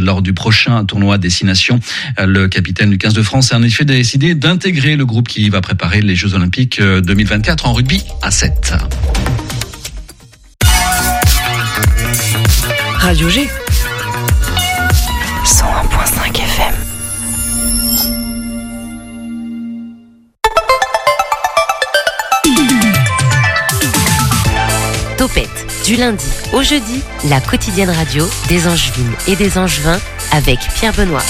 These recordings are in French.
lors du prochain tournoi destination. Le capitaine du 15 de France a en effet décidé d'intégrer le groupe qui va préparer les Jeux Olympiques 2024 en rugby à 7. Radio G. du lundi au jeudi, la quotidienne radio des Angevines et des Angevins avec Pierre Benoît.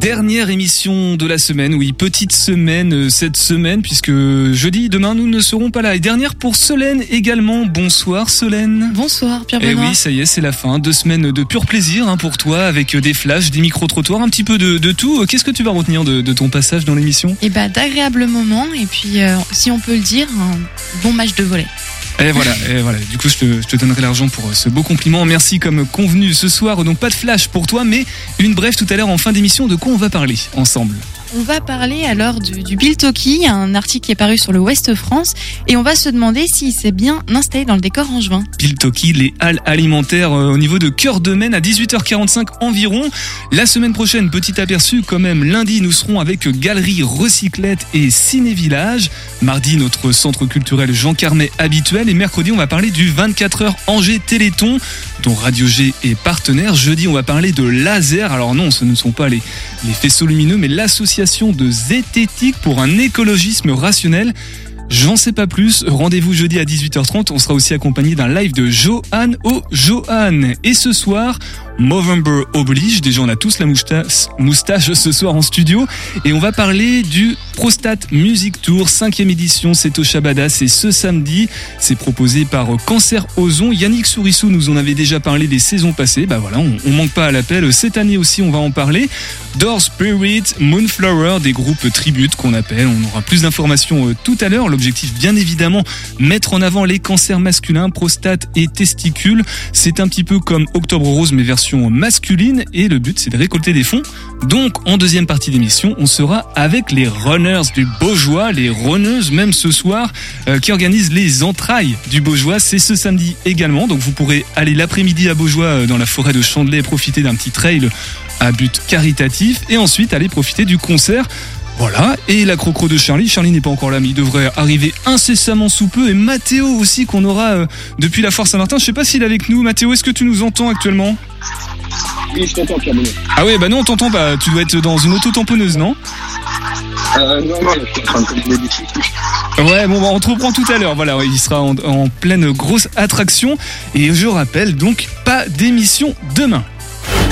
Dernière émission de la semaine, oui, petite semaine euh, cette semaine, puisque jeudi, demain, nous ne serons pas là. Et dernière pour Solène également. Bonsoir Solène. Bonsoir Pierre Eh Benoît. oui, ça y est, c'est la fin. Deux semaines de pur plaisir hein, pour toi, avec des flashs, des micro-trottoirs, un petit peu de, de tout. Qu'est-ce que tu vas retenir de, de ton passage dans l'émission? Et bah d'agréables moments et puis euh, si on peut le dire, un bon match de volet. Et voilà, et voilà. Du coup, je te, je te donnerai l'argent pour euh, ce beau compliment. Merci comme convenu ce soir. Donc pas de flash pour toi, mais une brève tout à l'heure en fin d'émission. De quoi on va parler ensemble On va parler alors du, du Bill Toki, un article qui est paru sur le Ouest France, et on va se demander s'il s'est bien installé dans le décor angevin. Pile Toki, les halles alimentaires euh, au niveau de Cœur de Maine à 18h45 environ. La semaine prochaine, petit aperçu quand même. Lundi, nous serons avec Galerie Recyclette et Ciné Village. Mardi, notre centre culturel Jean Carmet habituel. Et mercredi, on va parler du 24 heures Angers Téléthon, dont Radio G est partenaire. Jeudi, on va parler de laser. Alors non, ce ne sont pas les, les faisceaux lumineux, mais l'association de zététique pour un écologisme rationnel. J'en sais pas plus. Rendez-vous jeudi à 18h30. On sera aussi accompagné d'un live de Johan au Johan. Et ce soir, Movember oblige. Déjà, on a tous la moustache, ce soir en studio. Et on va parler du Prostate Music Tour, cinquième édition. C'est au Shabada. C'est ce samedi. C'est proposé par Cancer Ozon. Yannick Sourissou nous en avait déjà parlé des saisons passées. Bah voilà, on, on manque pas à l'appel. Cette année aussi, on va en parler. Door Spirit, Moonflower, des groupes tributes qu'on appelle. On aura plus d'informations euh, tout à l'heure. L'objectif, bien évidemment, mettre en avant les cancers masculins, prostate et testicules. C'est un petit peu comme Octobre Rose, mais version masculine. Et le but, c'est de récolter des fonds. Donc, en deuxième partie d'émission, on sera avec les runners du Beaujois, les runneuses même ce soir, euh, qui organisent les entrailles du Beaujois. C'est ce samedi également. Donc, vous pourrez aller l'après-midi à Beaujois euh, dans la forêt de Chandelay profiter d'un petit trail à but caritatif et ensuite aller profiter du concert. Voilà, et la crocro de Charlie. Charlie n'est pas encore là, mais il devrait arriver incessamment sous peu. Et Mathéo aussi, qu'on aura euh, depuis la Foire Saint-Martin. Je sais pas s'il est avec nous. Mathéo, est-ce que tu nous entends actuellement? Oui, je t'entends, Pierre Benoît. Ah ouais, bah non, on t'entend pas. Tu dois être dans une auto-tamponneuse, non Euh, non, non, je suis en train de des. Ouais, bon, bah, on te reprend tout à l'heure. Voilà, ouais, il sera en, en pleine grosse attraction. Et je rappelle donc, pas d'émission demain.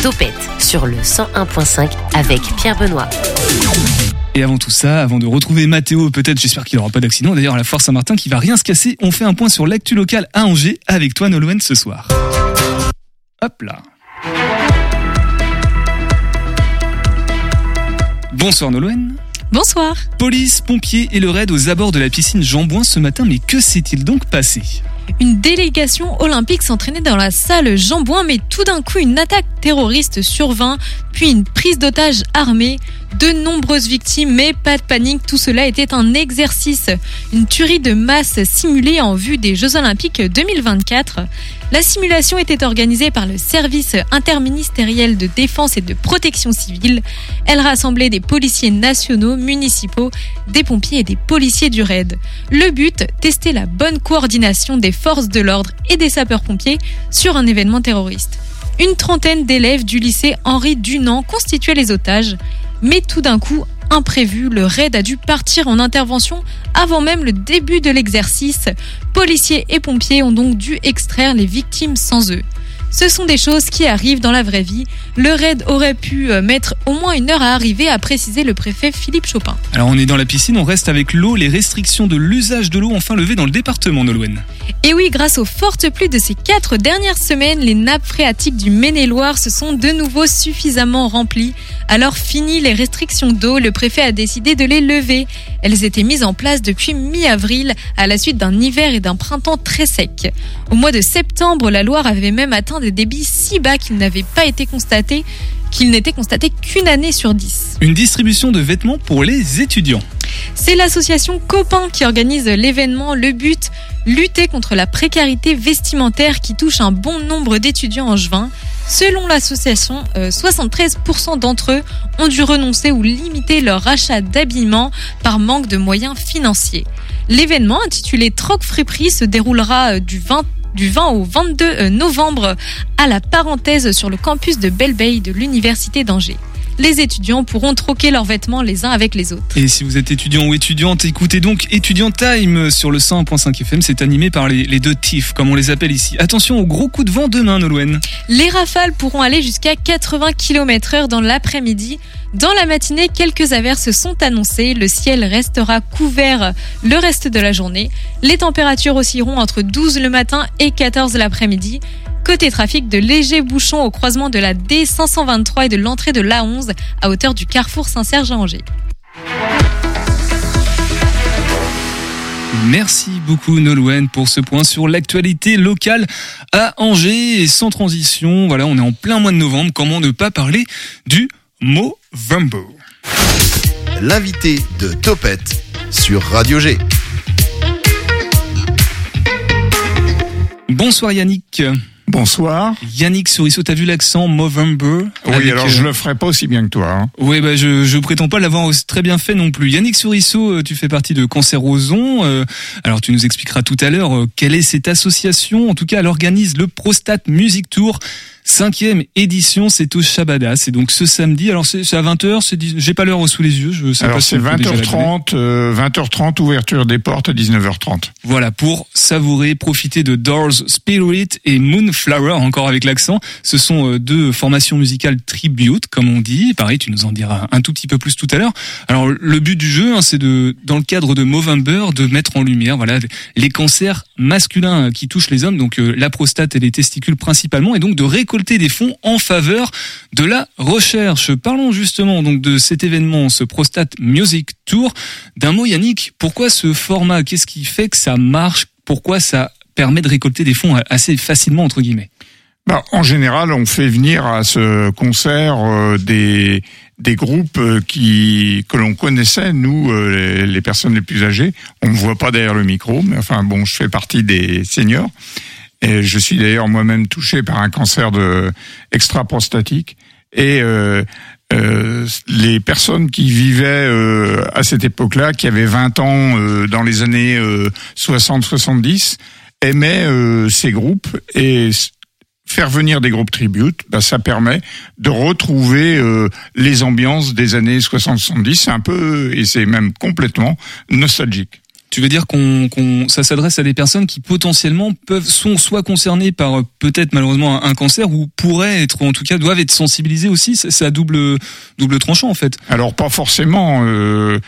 Topette sur le 101.5 avec Pierre Benoît. Et avant tout ça, avant de retrouver Mathéo, peut-être, j'espère qu'il n'aura pas d'accident, d'ailleurs à la Foire Saint-Martin qui va rien se casser, on fait un point sur l'actu local à Angers avec toi Nolwenn ce soir. Hop là. Bonsoir Nolwenn. Bonsoir. Police, pompiers et le raid aux abords de la piscine Jean-Bouin ce matin, mais que s'est-il donc passé? Une délégation olympique s'entraînait dans la salle Jean-Bouin, mais tout d'un coup, une attaque terroriste survint, puis une prise d'otage armée. De nombreuses victimes, mais pas de panique, tout cela était un exercice. Une tuerie de masse simulée en vue des Jeux Olympiques 2024. La simulation était organisée par le service interministériel de défense et de protection civile. Elle rassemblait des policiers nationaux, municipaux, des pompiers et des policiers du raid. Le but, tester la bonne coordination des forces de l'ordre et des sapeurs-pompiers sur un événement terroriste. Une trentaine d'élèves du lycée Henri Dunant constituaient les otages, mais tout d'un coup, imprévu, le raid a dû partir en intervention avant même le début de l'exercice. Policiers et pompiers ont donc dû extraire les victimes sans eux. Ce sont des choses qui arrivent dans la vraie vie. Le raid aurait pu euh, mettre au moins une heure à arriver, a précisé le préfet Philippe Chopin. Alors on est dans la piscine, on reste avec l'eau, les restrictions de l'usage de l'eau enfin levées dans le département Nolwenn. Et oui, grâce aux fortes pluies de ces quatre dernières semaines, les nappes phréatiques du Maine-et-Loire se sont de nouveau suffisamment remplies. Alors fini les restrictions d'eau, le préfet a décidé de les lever. Elles étaient mises en place depuis mi-avril, à la suite d'un hiver et d'un printemps très sec. Au mois de septembre, la Loire avait même atteint des débits si bas qu'ils n'avaient pas été constatés, qu'ils n'étaient constatés qu'une année sur dix. Une distribution de vêtements pour les étudiants. C'est l'association Copain qui organise l'événement. Le but, lutter contre la précarité vestimentaire qui touche un bon nombre d'étudiants angevins. Selon l'association, euh, 73% d'entre eux ont dû renoncer ou limiter leur achat d'habillement par manque de moyens financiers. L'événement intitulé Troc Friperie se déroulera euh, du 20 du 20 au 22 euh, novembre à la parenthèse sur le campus de Belleveille de l'Université d'Angers. Les étudiants pourront troquer leurs vêtements les uns avec les autres. Et si vous êtes étudiant ou étudiante, écoutez donc Étudiant Time sur le 101.5 FM. C'est animé par les, les deux TIF, comme on les appelle ici. Attention au gros coup de vent demain, Nolwenn. Les rafales pourront aller jusqu'à 80 km heure dans l'après-midi. Dans la matinée, quelques averses sont annoncées. Le ciel restera couvert le reste de la journée. Les températures oscilleront entre 12 le matin et 14 l'après-midi. Côté trafic, de légers bouchons au croisement de la D523 et de l'entrée de l'A11 à hauteur du carrefour Saint-Serge à Angers. Merci beaucoup Nolwenn pour ce point sur l'actualité locale à Angers et sans transition. Voilà, on est en plein mois de novembre. Comment ne pas parler du Movember L'invité de Topette sur Radio G. Bonsoir Yannick. Bonsoir. Yannick Souriceau, t'as vu l'accent Movember Oui, alors euh, je le ferai pas aussi bien que toi. hein. Oui, bah, je, je prétends pas l'avoir très bien fait non plus. Yannick Souriceau, euh, tu fais partie de Cancer Ozon. Euh, alors, tu nous expliqueras tout à l'heure euh, quelle est cette association? En tout cas, elle organise le Prostate Music Tour. Cinquième édition, c'est au Shabada. C'est donc ce samedi. Alors, c'est à 20h. C'est dix- J'ai pas l'heure sous les yeux. Je sais Alors pas c'est on peut déjà la donner. 20h30, euh, 20h30 ouverture des portes à 19h30. Voilà, pour savourer, profiter de Doors Spirit et Moonflower, encore avec l'accent. Ce sont euh, deux formations musicales tribute, comme on dit. Pareil, tu nous en diras un tout petit peu plus tout à l'heure. Alors, le but du jeu, hein, c'est de, dans le cadre de Movember, de mettre en lumière, voilà, les cancers masculins qui touchent les hommes, donc euh, la prostate et les testicules principalement, et donc de récolter des fonds en faveur de la recherche. Parlons justement donc de cet événement, ce Prostate Music Tour. D'un mot, Yannick, pourquoi ce format? Qu'est-ce qui fait que ça marche? Pourquoi ça permet de récolter des fonds assez facilement entre guillemets? Bah, en général, on fait venir à ce concert euh, des des groupes euh, qui que l'on connaissait, nous, euh, les, les personnes les plus âgées. On me voit pas derrière le micro, mais enfin bon, je fais partie des seniors. Et je suis d'ailleurs moi-même touché par un cancer de extra-prostatique. Et euh, euh, les personnes qui vivaient euh, à cette époque-là, qui avaient 20 ans euh, dans les années euh, 60-70, aimaient euh, ces groupes et faire venir des groupes tribute, bah, ça permet de retrouver euh, les ambiances des années 60-70. C'est un peu, et c'est même complètement nostalgique. Tu veux dire qu'on, ça s'adresse à des personnes qui potentiellement peuvent sont soit concernées par euh, peut-être malheureusement un, cancer ou pourraient être ou en tout cas doivent être sensibilisées aussi. C'est, à double double tranchant en fait. Alors pas forcément. euh,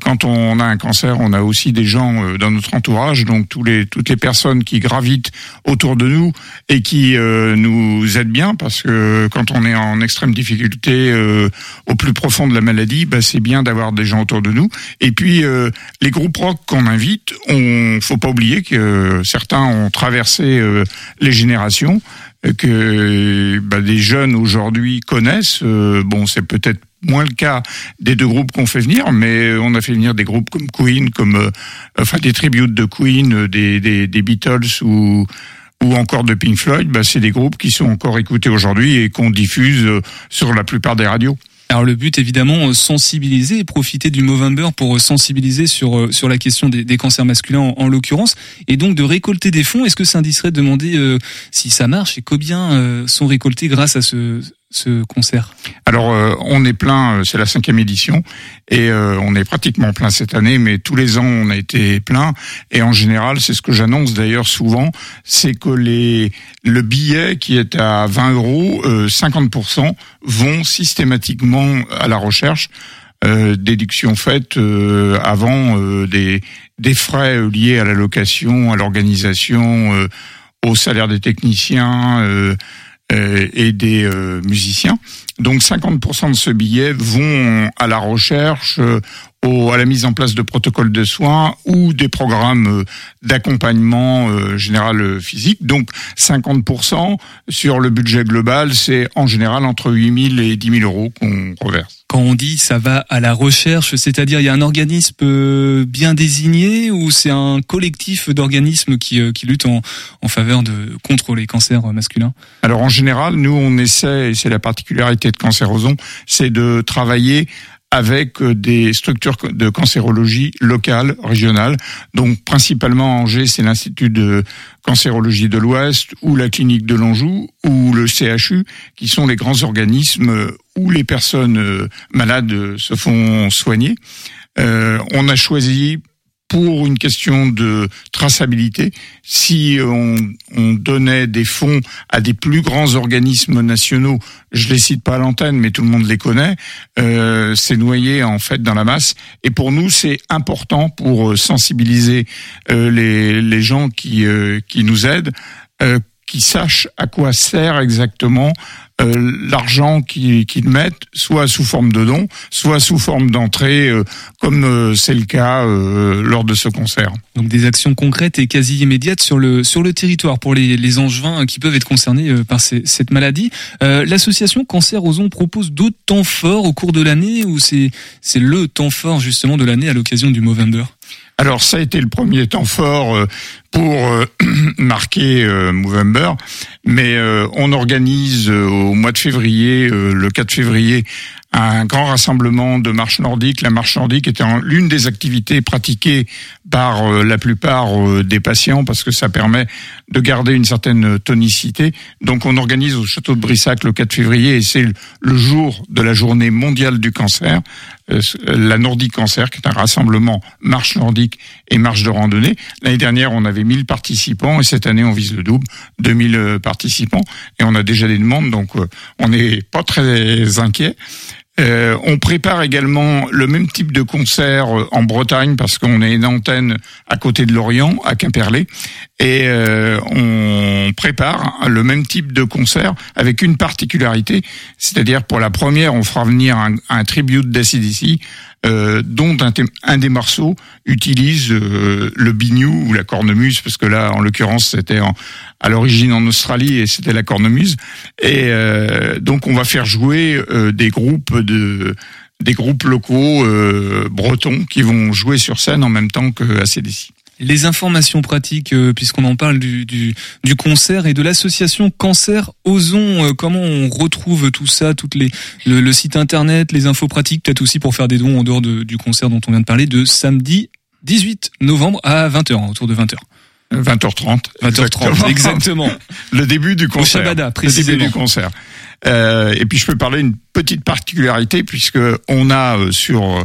quand on a un cancer, on a aussi des gens euh, dans notre entourage, donc tous les toutes les personnes qui gravitent autour de nous et qui euh, nous aident bien, parce que quand on est en extrême difficulté euh, au plus profond de la maladie, bah, c'est bien d'avoir des gens autour de nous. Et puis euh, les groupes rock qu'on invite, on faut pas oublier que certains ont traversé euh, les générations euh, que bah, des jeunes aujourd'hui connaissent. Euh, bon, c'est peut-être moins le cas des deux groupes qu'on fait venir, mais on a fait venir des groupes comme Queen, comme euh, enfin des tributes de Queen, euh, des, des, des Beatles ou ou encore de Pink Floyd. Bah, c'est des groupes qui sont encore écoutés aujourd'hui et qu'on diffuse euh, sur la plupart des radios. Alors le but évidemment euh, sensibiliser et profiter du Movember pour euh, sensibiliser sur euh, sur la question des, des cancers masculins en, en l'occurrence et donc de récolter des fonds. Est-ce que c'est indiscret de demander euh, si ça marche et combien euh, sont récoltés grâce à ce ce concert Alors euh, on est plein, euh, c'est la cinquième édition et euh, on est pratiquement plein cette année, mais tous les ans on a été plein et en général c'est ce que j'annonce d'ailleurs souvent, c'est que les le billet qui est à 20 euros, euh, 50% vont systématiquement à la recherche. Euh, déduction faite euh, avant des, des frais liés à la location, à l'organisation, au salaire des techniciens et des euh, musiciens. Donc 50% de ce billet vont à la recherche, euh, au, à la mise en place de protocoles de soins ou des programmes euh, d'accompagnement euh, général euh, physique. Donc 50% sur le budget global, c'est en général entre 8 000 et 10 000 euros qu'on reverse. Quand on dit ça va à la recherche, c'est-à-dire il y a un organisme bien désigné ou c'est un collectif d'organismes qui, qui luttent en, en faveur de contre les cancers masculins? Alors en général, nous on essaie, et c'est la particularité de Cancérosons, c'est de travailler avec euh, des structures de cancérologie locales, régionales. Donc principalement Angers, c'est l'Institut de cancérologie de l'Ouest ou la clinique de l'Anjou ou le CHU, qui sont les grands organismes où les personnes euh, malades euh, se font soigner. Euh, on a choisi pour une question de traçabilité, si on, on, donnait des fonds à des plus grands organismes nationaux, je les cite pas à l'antenne, mais tout le monde les connaît, euh, c'est noyé en fait dans la masse. Et pour nous, c'est important pour sensibiliser euh, les, les gens qui, euh, qui nous aident, euh, qui sachent à quoi sert exactement euh, l'argent qu'ils mettent, soit sous forme de dons, soit sous forme d'entrée, euh, comme euh, c'est le cas lors de ce concert. Donc des actions concrètes et quasi immédiates sur le sur le territoire pour les, les angevins qui peuvent être concernés par ces, cette maladie. L'association Cancer Ozon propose d'autres temps forts au cours de l'année ou c'est c'est le temps fort justement de l'année à l'occasion du Movember? Alors ça a été le premier temps fort pour euh, marquer euh, Movember, mais euh, on organise au mois de février, le 4 février, un grand rassemblement de marche nordique. La marche nordique était l'une des activités pratiquées par la plupart des patients parce que ça permet de garder une certaine tonicité. Donc on organise au château de Brissac le 4 février et c'est le jour de la journée mondiale du cancer, la Nordique Cancer, qui est un rassemblement marche nordique et marche de randonnée. L'année dernière, on avait 1000 participants et cette année on vise le double, 2000 euh, participants et on a déjà des demandes donc euh, on n'est pas très inquiet. Euh, on prépare également le même type de concert euh, en Bretagne parce qu'on a une antenne à côté de Lorient, à Quimperlé, et euh, on prépare le même type de concert avec une particularité, c'est-à-dire pour la première, on fera venir un, un tribute d'ACDC, euh, dont un, des morceaux utilise euh, le biniou ou la cornemuse, parce que là, en l'occurrence, c'était à l'origine en Australie et c'était la cornemuse. Et euh, donc, on va faire jouer des groupes de des groupes locaux bretons qui vont jouer sur scène en même temps que ACDC les informations pratiques, euh, puisqu'on en parle du, du, du, concert et de l'association Cancer Ozon. Euh, comment on retrouve tout ça, toutes les le, le site internet, les infos pratiques, peut-être aussi pour faire des dons en dehors de, du concert dont on vient de parler, de samedi 18 novembre à 20h, hein, autour de 20h. 20h30. 20h30, exactement. le début du concert. Au Shabada, précisément. Le début du concert. Euh, et puis je peux parler d'une petite particularité puisque on a euh, sur euh,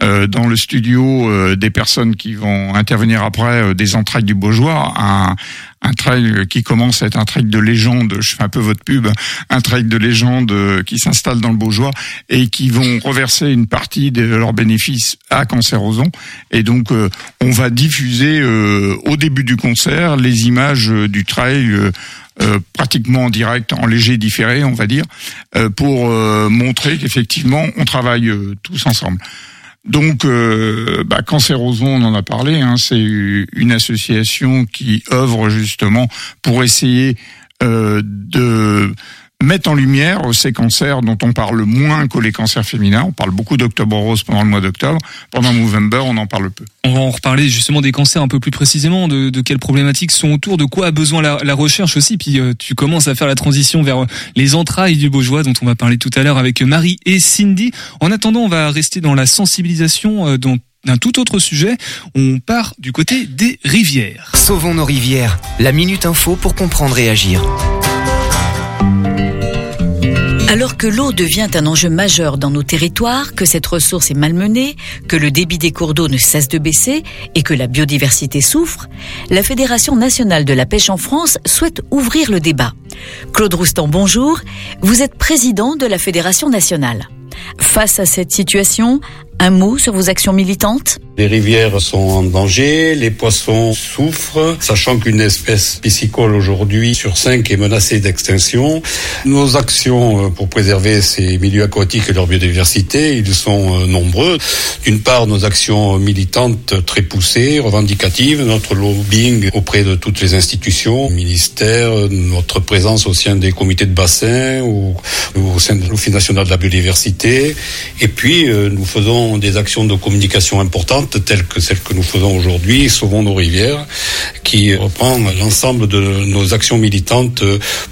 dans le studio euh, des personnes qui vont intervenir après euh, des entrailles du Beaujois, un, un trail qui commence à être un trail de légende, je fais un peu votre pub, un trail de légende qui s'installe dans le Beaujois et qui vont reverser une partie de leurs bénéfices à Cancerozon. Et donc, on va diffuser au début du concert les images du trail pratiquement en direct, en léger différé, on va dire, pour montrer qu'effectivement, on travaille tous ensemble. Donc, euh, bah, on en a parlé, hein, c'est une association qui œuvre justement pour essayer euh, de mettre en lumière ces cancers dont on parle moins que les cancers féminins. On parle beaucoup d'octobre rose pendant le mois d'octobre. Pendant Movember, on en parle peu. On va en reparler justement des cancers un peu plus précisément, de, de quelles problématiques sont autour, de quoi a besoin la, la recherche aussi. Puis euh, tu commences à faire la transition vers les entrailles du Beaujois dont on va parler tout à l'heure avec Marie et Cindy. En attendant, on va rester dans la sensibilisation euh, dont d'un tout autre sujet, on part du côté des rivières. Sauvons nos rivières, la minute info pour comprendre et agir. Alors que l'eau devient un enjeu majeur dans nos territoires, que cette ressource est malmenée, que le débit des cours d'eau ne cesse de baisser et que la biodiversité souffre, la Fédération nationale de la pêche en France souhaite ouvrir le débat. Claude Roustan, bonjour. Vous êtes président de la Fédération nationale. Face à cette situation, Un mot sur vos actions militantes Les rivières sont en danger, les poissons souffrent, sachant qu'une espèce piscicole aujourd'hui sur cinq est menacée d'extinction. Nos actions euh, pour préserver ces milieux aquatiques et leur biodiversité, ils sont euh, nombreux. D'une part, nos actions militantes très poussées, revendicatives, notre lobbying auprès de toutes les institutions, ministères, notre présence au sein des comités de bassin ou au sein de l'Office national de la biodiversité. Et puis, euh, nous faisons des actions de communication importantes telles que celles que nous faisons aujourd'hui, Sauvons nos rivières, qui reprend l'ensemble de nos actions militantes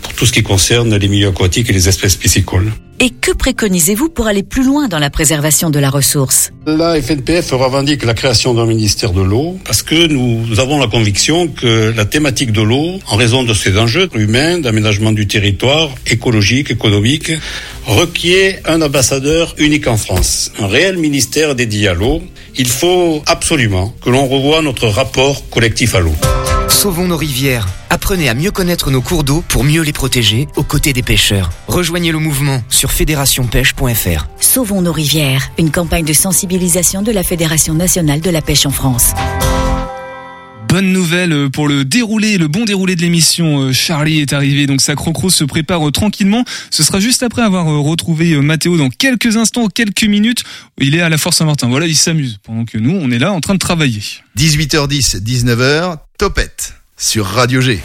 pour tout ce qui concerne les milieux aquatiques et les espèces piscicoles. Et que préconisez-vous pour aller plus loin dans la préservation de la ressource? La FNPF revendique la création d'un ministère de l'eau parce que nous avons la conviction que la thématique de l'eau, en raison de ses enjeux humains, d'aménagement du territoire, écologique, économique, requiert un ambassadeur unique en France, un réel ministère dédié à l'eau. Il faut absolument que l'on revoie notre rapport collectif à l'eau. Sauvons nos rivières. Apprenez à mieux connaître nos cours d'eau pour mieux les protéger aux côtés des pêcheurs. Rejoignez le mouvement sur fédérationpêche.fr. Sauvons nos rivières, une campagne de sensibilisation de la Fédération nationale de la pêche en France. Bonne nouvelle pour le déroulé, le bon déroulé de l'émission. Charlie est arrivé, donc sa crocro se prépare tranquillement. Ce sera juste après avoir retrouvé Mathéo dans quelques instants, quelques minutes. Il est à la Force Saint-Martin. Voilà, il s'amuse. Pendant que nous, on est là en train de travailler. 18h10, 19h, Topette sur Radio G.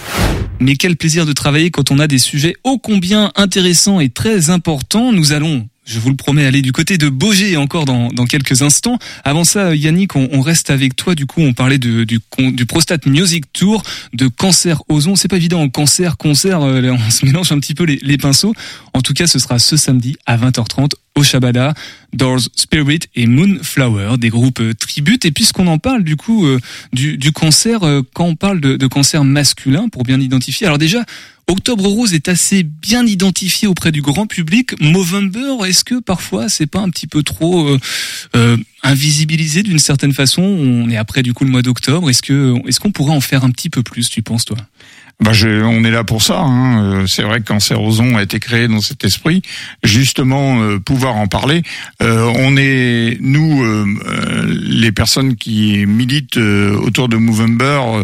Mais quel plaisir de travailler quand on a des sujets ô combien intéressants et très importants. Nous allons je vous le promets, aller du côté de Beaugé encore dans, quelques instants. Avant ça, Yannick, on, reste avec toi. Du coup, on parlait de, du, du Prostate Music Tour, de cancer ozon. C'est pas évident, cancer, concert, euh, on se mélange un petit peu les, pinceaux. En tout cas, ce sera ce samedi à 20h30 au Shabada, Doors Spirit et Moonflower, des groupes euh, tributes. Et puisqu'on en parle du coup euh, du, du, cancer, quand on parle de, de cancer masculin, pour bien identifier. Alors déjà, Octobre Rose est assez bien identifié auprès du grand public. Movember, est-ce que parfois c'est pas un petit peu trop euh, euh, invisibilisé d'une certaine façon? On est après du coup le mois d'octobre. Est-ce que est-ce qu'on pourrait en faire un petit peu plus, tu penses toi? Bah je, on est là pour ça. Hein. C'est vrai que Cancer Ozon a été créé dans cet esprit, justement euh, pouvoir en parler. Euh, on est nous euh, les personnes qui militent autour de Movember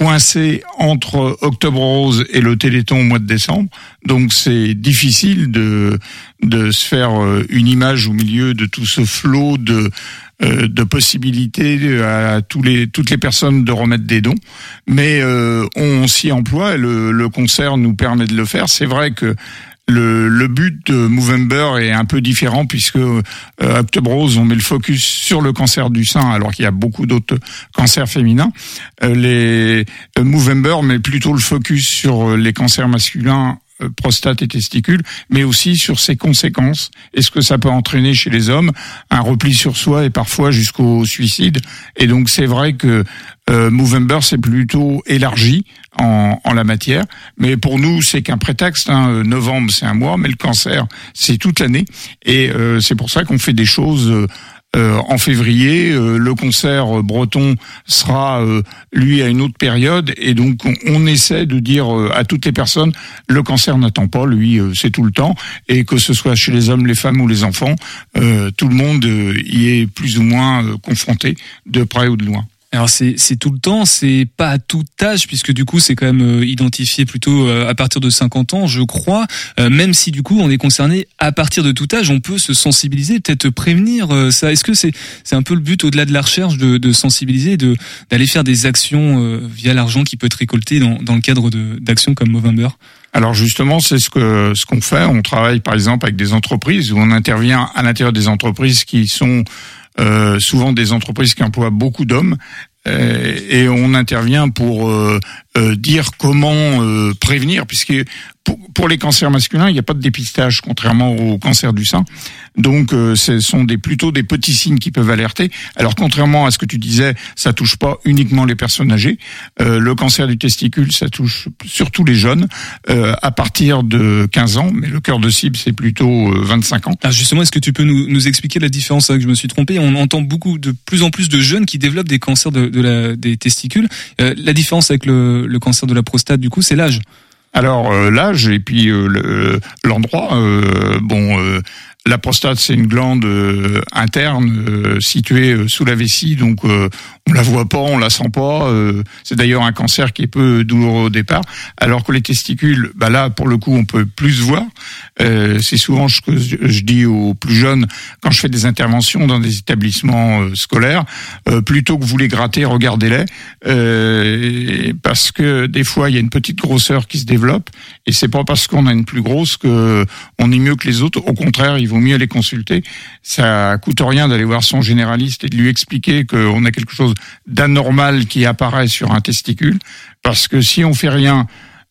coincés entre Octobre Rose et le Téléthon au mois de décembre. Donc c'est difficile de de se faire une image au milieu de tout ce flot de de possibilités à tous les toutes les personnes de remettre des dons, mais euh, on s'y emploie. Le, le concert nous permet de le faire. C'est vrai que le, le, but de Movember est un peu différent puisque euh, Octobre Rose, on met le focus sur le cancer du sein alors qu'il y a beaucoup d'autres cancers féminins. Euh, les euh, Movember met plutôt le focus sur les cancers masculins prostate et testicules, mais aussi sur ses conséquences. Est-ce que ça peut entraîner chez les hommes un repli sur soi et parfois jusqu'au suicide? Et donc c'est vrai que euh, Movember c'est plutôt élargi en, en, la matière, mais pour nous c'est qu'un prétexte. Hein. Novembre c'est un mois, mais le cancer c'est toute l'année, et euh, c'est pour ça qu'on fait des choses. Euh, en février. Euh, le concert breton sera, euh, lui, à une autre période. Et donc, on, on essaie de dire à toutes les personnes, le cancer n'attend pas, lui, c'est tout le temps. Et que ce soit chez les hommes, les femmes ou les enfants, tout le monde y est plus ou moins confronté, de près ou de loin. Alors c'est c'est tout le temps, c'est pas à tout âge puisque du coup c'est quand même euh, identifié plutôt euh, à partir de 50 ans, je crois. Euh, même si du coup on est concerné à partir de tout âge, on peut se sensibiliser, peut-être prévenir ça. Est-ce que c'est c'est un peu le but au-delà de la recherche de, de sensibiliser, de d'aller faire des actions via l'argent qui peut être récolté dans dans le cadre de d'actions comme Movember? Alors justement, c'est ce que ce qu'on fait. On travaille par exemple avec des entreprises où on intervient à l'intérieur des entreprises qui sont euh, souvent des entreprises qui emploient beaucoup d'hommes euh, et on intervient pour euh, dire comment prévenir, puisque pour, pour, les cancers masculins, il n'y a pas de dépistage, contrairement au cancer du sein. Donc, ce sont des, plutôt des petits signes qui peuvent alerter. Alors, contrairement à ce que tu disais, ça touche pas uniquement les personnes âgées. le cancer du testicule, ça touche surtout les jeunes, à partir de 15 ans, mais le cœur de cible, c'est plutôt 25 ans. Ah, justement, est-ce que tu peux nous, nous expliquer la différence que je me suis trompé? On entend beaucoup de plus en plus de jeunes qui développent des cancers de, la, des testicules. Euh, la différence avec le, le, cancer de la prostate, du coup, c'est l'âge. Alors euh, l'âge et puis euh, l'endroit. bon, La prostate, c'est une glande euh, interne euh, située euh, sous la vessie, donc on la voit pas, on la sent pas. c'est d'ailleurs un cancer qui est peu douloureux au départ, alors que les testicules, bah là, pour le coup, on peut plus voir. c'est souvent ce que je dis aux plus jeunes quand je fais des interventions dans des établissements scolaires, plutôt que vous les gratter, regardez-les, parce que des fois il y a une petite grosseur qui se développe, et c'est pas parce qu'on a une plus grosse que on est mieux que les autres. Au contraire, vaut mieux les consulter. Ça coûte rien d'aller voir son généraliste et de lui expliquer qu'on a quelque chose d'anormal qui apparaît sur un testicule, parce que si on fait rien,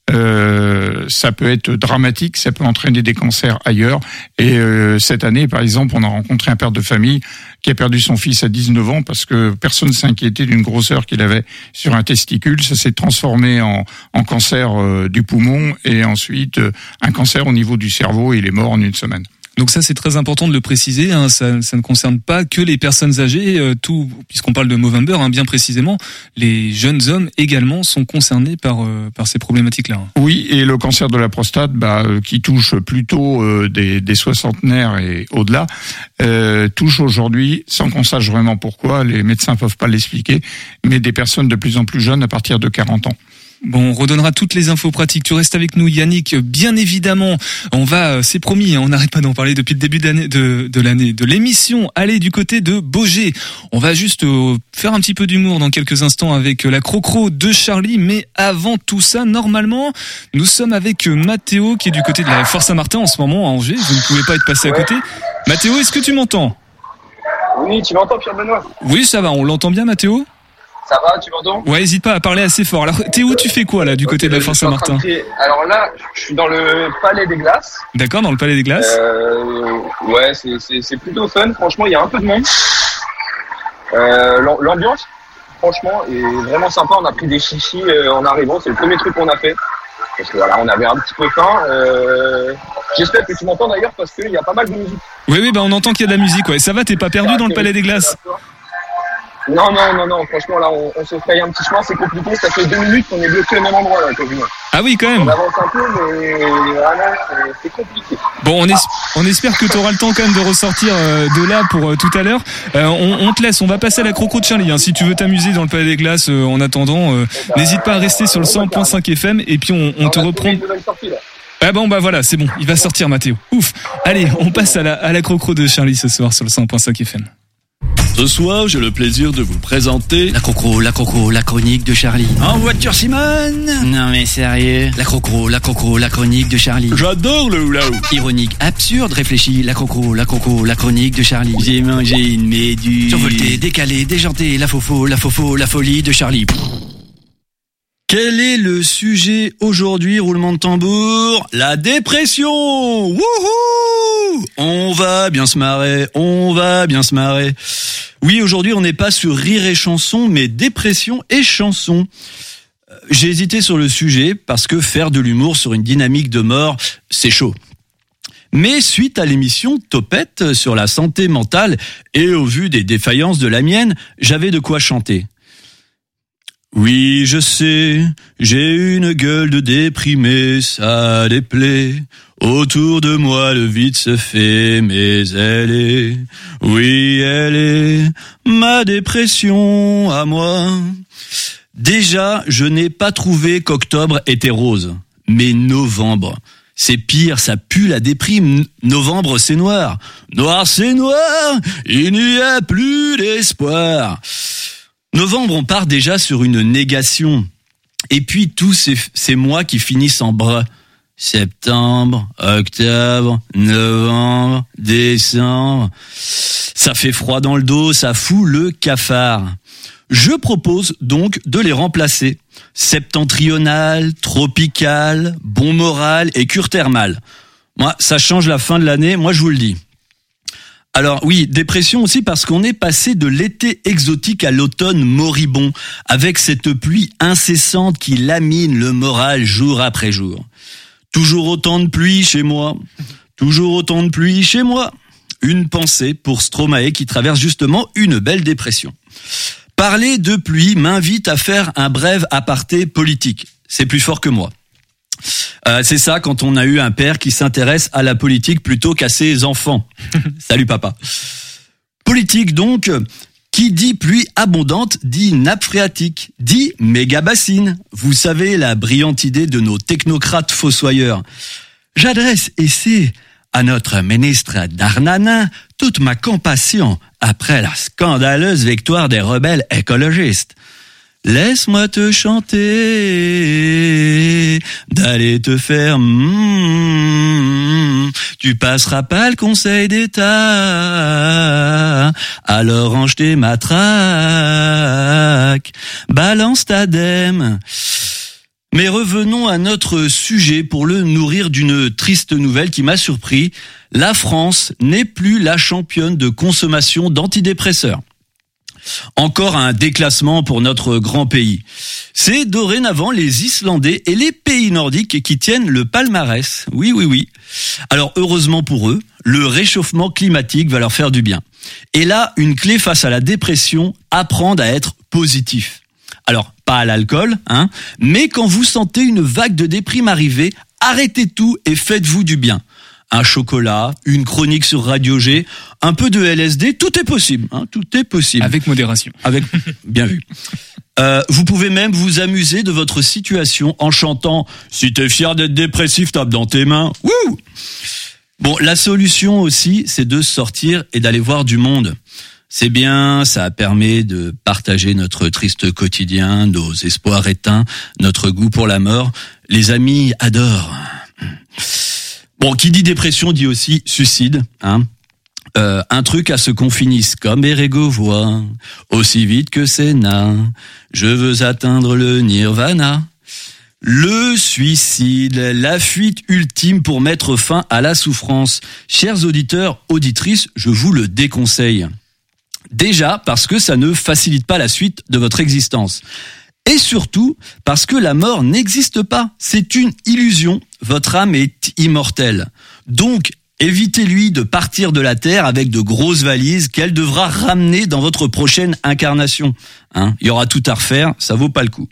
euh, ça peut être dramatique, ça peut entraîner des cancers ailleurs. Et euh, cette année, par exemple, on a rencontré un père de famille qui a perdu son fils à 19 ans parce que personne s'inquiétait d'une grosseur qu'il avait sur un testicule. Ça s'est transformé en, en cancer euh, du poumon et ensuite un cancer au niveau du cerveau. Il est mort en une semaine. Donc ça, c'est très important de le préciser. Hein, ça, ça, ne concerne pas que les personnes âgées, euh, tout, puisqu'on parle de Movember, hein, bien précisément, les jeunes hommes également sont concernés par euh, par ces problématiques-là. Hein. Oui, et le cancer de la prostate, bah, euh, qui touche plutôt des, des soixantenaires et au-delà, touche aujourd'hui, sans qu'on sache vraiment pourquoi, les médecins peuvent pas l'expliquer, mais des personnes de plus en plus jeunes à partir de 40 ans. Bon, on redonnera toutes les infos pratiques. Tu restes avec nous, Yannick. Bien évidemment, on va, euh, c'est promis, hein, on n'arrête pas d'en parler depuis le début de, l'année, de l'émission. Aller du côté de Beaugé. On va juste euh, faire un petit peu d'humour dans quelques instants avec euh, la crocro de Charlie. Mais avant tout ça, normalement, nous sommes avec Mathéo qui est du côté de la Force Saint-Martin en ce moment à Angers. Vous ne pouvez pas être passé à côté. Mathéo, est-ce que tu m'entends? Oui, tu m'entends, Pierre Benoît? Oui, ça va. On l'entend bien, Mathéo ça va, tu m'entends? Ouais, hésite pas à parler assez fort. Alors, t'es où Tu fais quoi là, du côté de la France Saint-Martin Alors là, je suis dans le Palais des Glaces. D'accord, dans le Palais des Glaces. Euh, ouais, c'est plutôt fun. Franchement, il y a un peu de monde. Euh, L'ambiance, franchement, est vraiment sympa. On a pris des chichis euh, en arrivant. C'est le premier truc qu'on a fait. Parce que voilà, on avait un petit peu faim. Euh, J'espère que tu m'entends d'ailleurs parce qu'il y a pas mal de musique. Oui, oui, bah on entend qu'il y a de la musique. Ouais, ça va, t'es pas perdu dans le Palais des Glaces non, non, non, non, franchement, là, on, se fraye un petit chemin, c'est compliqué. Ça fait deux minutes qu'on est bloqué au même endroit, là, quasiment. Ah oui, quand même. On avance un peu, mais vraiment, c'est compliqué. Bon, on, on espère que tu auras le temps quand même de ressortir euh, de là pour euh, tout à l'heure. Euh, on, on, te laisse, on va passer à la croco de Charlie. Hein. Si tu veux t'amuser dans le Palais des Glaces en attendant, n'hésite pas à rester sur le 100.5 FM et puis on, on te reprend. Ah bon bah voilà, c'est bon, il va sortir Mathéo. Ouf. Allez, on passe à la, à la crocro de Charlie ce soir sur le 100.5 FM. Ce soir, j'ai le plaisir de vous présenter... La crocro, la crocro, la chronique de Charlie. En voiture, Simone Non mais sérieux. La crocro, la crocro, la chronique de Charlie. J'adore le hula Ironique, absurde, réfléchi. La crocro, la crocro, la chronique de Charlie. J'ai mangé une méduse. Survolté, décalé, déjanté, la fofo, la fofo, la folie de Charlie. Quel est le sujet aujourd'hui, roulement de tambour? La dépression Wouhou On va bien se marrer, on va bien se marrer. Oui, aujourd'hui, on n'est pas sur rire et chanson, mais dépression et chanson. Euh, j'ai hésité sur le sujet parce que faire de l'humour sur une dynamique de mort, c'est chaud. Mais suite à l'émission Topette sur la santé mentale et au vu des défaillances de la mienne, j'avais de quoi chanter. Oui, je sais, j'ai une gueule de déprimé, ça déplaît. Autour de moi, le vide se fait, mais elle est, oui, elle est ma dépression à moi. Déjà, je n'ai pas trouvé qu'octobre était rose, mais novembre. C'est pire, ça pue la déprime. Novembre, c'est noir. Noir, c'est noir. Il n'y a plus d'espoir. Novembre, on part déjà sur une négation. Et puis tous ces, mois qui finissent en bras. Septembre, octobre, novembre, décembre. Ça fait froid dans le dos, ça fout le cafard. Je propose donc de les remplacer. Septentrional, tropical, bon moral et cure thermale. Moi, ça change la fin de l'année, moi je vous le dis. Alors oui, dépression aussi parce qu'on est passé de l'été exotique à l'automne moribond, avec cette pluie incessante qui lamine le moral jour après jour. Toujours autant de pluie chez moi, toujours autant de pluie chez moi. Une pensée pour Stromae qui traverse justement une belle dépression. Parler de pluie m'invite à faire un bref aparté politique. C'est plus fort que moi. Euh, c'est ça quand on a eu un père qui s'intéresse à la politique plutôt qu'à ses enfants. Salut papa. Politique donc, qui dit pluie abondante dit nappe phréatique, dit méga bassine. Vous savez la brillante idée de nos technocrates fossoyeurs. J'adresse ici à notre ministre Darnanin toute ma compassion après la scandaleuse victoire des rebelles écologistes. Laisse-moi te chanter, d'aller te faire. mm, tu passeras pas le Conseil d'État. Alors range tes matraques, balance ta dème. Mais revenons à notre sujet pour le nourrir d'une triste nouvelle qui m'a surpris. La France n'est plus la championne de consommation d'antidépresseurs. Encore un déclassement pour notre grand pays. C'est dorénavant les Islandais et les pays nordiques qui tiennent le palmarès. Oui, oui, oui. Alors heureusement pour eux, le réchauffement climatique va leur faire du bien. Et là, une clé face à la dépression, apprendre à être positif. Alors, pas à l'alcool, hein, mais quand vous sentez une vague de déprime arriver, arrêtez tout et faites-vous du bien. Un chocolat, une chronique sur Radio G, un peu de LSD, tout est possible, hein, tout est possible. Avec modération. Avec, bien vu. Euh, vous pouvez même vous amuser de votre situation en chantant Si t'es fier d'être dépressif, tape dans tes mains. Wouh Bon, la solution aussi, c'est de sortir et d'aller voir du monde. C'est bien, ça permet de partager notre triste quotidien, nos espoirs éteints, notre goût pour la mort. Les amis adorent. Bon, qui dit dépression dit aussi suicide, hein. Euh, un truc à ce qu'on finisse comme Erego voit, aussi vite que Sénat. Je veux atteindre le nirvana. Le suicide, la fuite ultime pour mettre fin à la souffrance. Chers auditeurs, auditrices, je vous le déconseille. Déjà parce que ça ne facilite pas la suite de votre existence. Et surtout parce que la mort n'existe pas. C'est une illusion. Votre âme est immortelle. Donc, évitez-lui de partir de la Terre avec de grosses valises qu'elle devra ramener dans votre prochaine incarnation. Hein Il y aura tout à refaire, ça vaut pas le coup.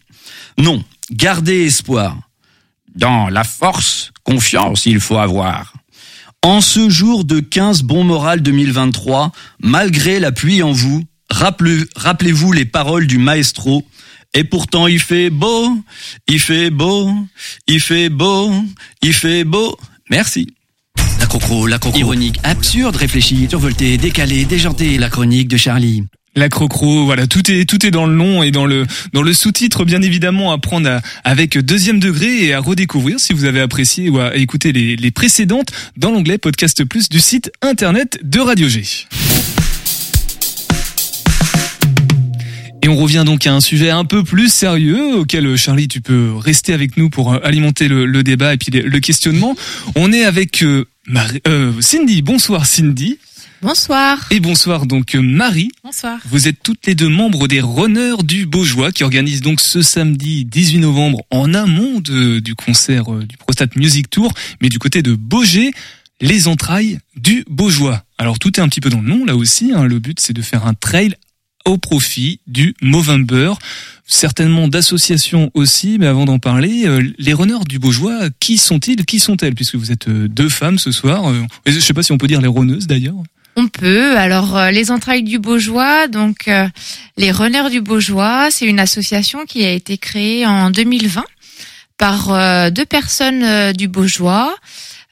Non, gardez espoir. Dans la force, confiance il faut avoir. En ce jour de 15 bon moral 2023, malgré la pluie en vous, rappelez- rappelez-vous les paroles du maestro. Et pourtant il fait beau, il fait beau, il fait beau, il fait beau. Merci. La crocro, la crocro. Ironique, absurde, réfléchi, survolté, décalé, déjanté. La chronique de Charlie. La crocro, voilà, tout est tout est dans le nom et dans le dans le sous-titre, bien évidemment, à prendre à- avec deuxième degré et à redécouvrir si vous avez apprécié ou à écouter les, les précédentes dans l'onglet Podcast Plus du site internet de Radio G. Et on revient donc à un sujet un peu plus sérieux auquel euh, Charlie tu peux rester avec nous pour euh, alimenter le, le débat et puis le, questionnement. On est avec euh, Marie- euh, Cindy. Bonsoir Cindy. Bonsoir. Et bonsoir donc Marie. Bonsoir. Vous êtes toutes les deux membres des Runners du Beaujois qui organisent donc ce samedi 18 novembre en amont de- du concert euh, du Prostate Music Tour, mais du côté de Beaugé, les entrailles du Beaujois. Alors tout est un petit peu dans le nom là aussi. hein. Le but c'est de faire un trail au profit du Movember, certainement d'associations aussi. Mais avant d'en parler, euh, les runners du Beaujois, qui sont-ils Qui sont-elles Puisque vous êtes euh, deux femmes ce soir. Euh, Je sais pas si on peut dire les runneuses d'ailleurs. On peut. Alors, les entrailles du Beaujois, donc les Runners du Beaujois, c'est une association qui a été créée en 2020 par deux personnes du Beaujois.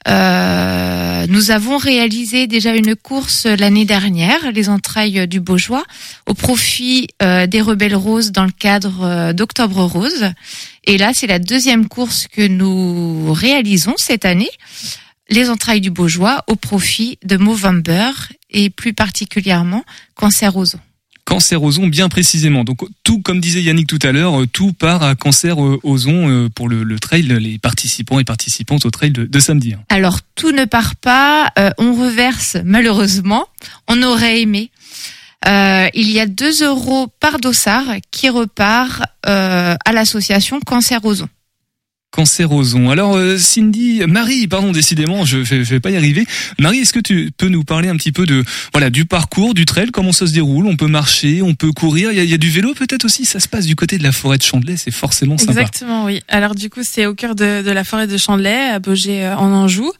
Euh, nous avons réalisé déjà une course l'année dernière, les entrailles du Beaujois, au profit euh, des Rebelles Roses dans le cadre euh, d'Octobre Rose. Et là, c'est la deuxième course que nous réalisons cette année les entrailles du Beaujois au profit de Movember et plus particulièrement Cancer aux. Cancer os, bien précisément. Donc tout, comme disait Yannick tout à l'heure, euh, tout part à Cancer euh, aux os euh, pour le, trail, les participants et participantes au trail de, samedi. hein. Alors tout ne part pas, euh, on reverse malheureusement, on aurait aimé. Euh, il y a 2 euros par dossard qui repart euh, à l'association Cancer os. Cancérosons. Alors euh, Cindy, Marie, pardon, décidément, je vais, je vais pas y arriver. Marie, est-ce que tu peux nous parler un petit peu de voilà du parcours, du trail, comment ça se déroule? On peut marcher, on peut courir. Il y a, y a du vélo peut-être aussi? Ça se passe du côté de la forêt de Chandelay, c'est forcément sympa. Exactement, oui. Alors du coup, c'est au cœur de, de la forêt de Chandelay, à Beaugé euh, en Anjou.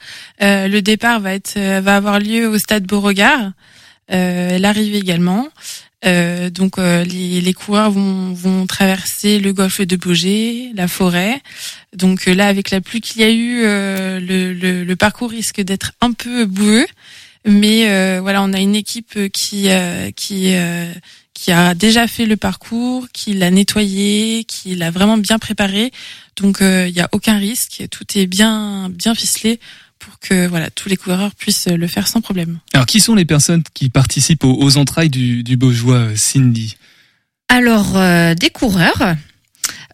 Euh, le départ va être euh, va avoir lieu au stade Beauregard. Euh, L'arrivée également. Euh, donc euh, les, les coureurs vont, vont traverser le golfe de Beaugé, la forêt. Donc euh, là, avec la pluie qu'il y a eu, euh, le, le, le parcours risque d'être un peu boueux. Mais euh, voilà, on a une équipe qui qui qui a déjà fait le parcours, qui l'a nettoyé, qui l'a vraiment bien préparé. Donc il n'y a aucun risque, tout est bien bien ficelé pour que voilà tous les coureurs puissent le faire sans problème. Alors qui sont les personnes qui participent aux, aux entrailles du, du Beaujois, euh, Cindy? Alors, euh, des coureurs,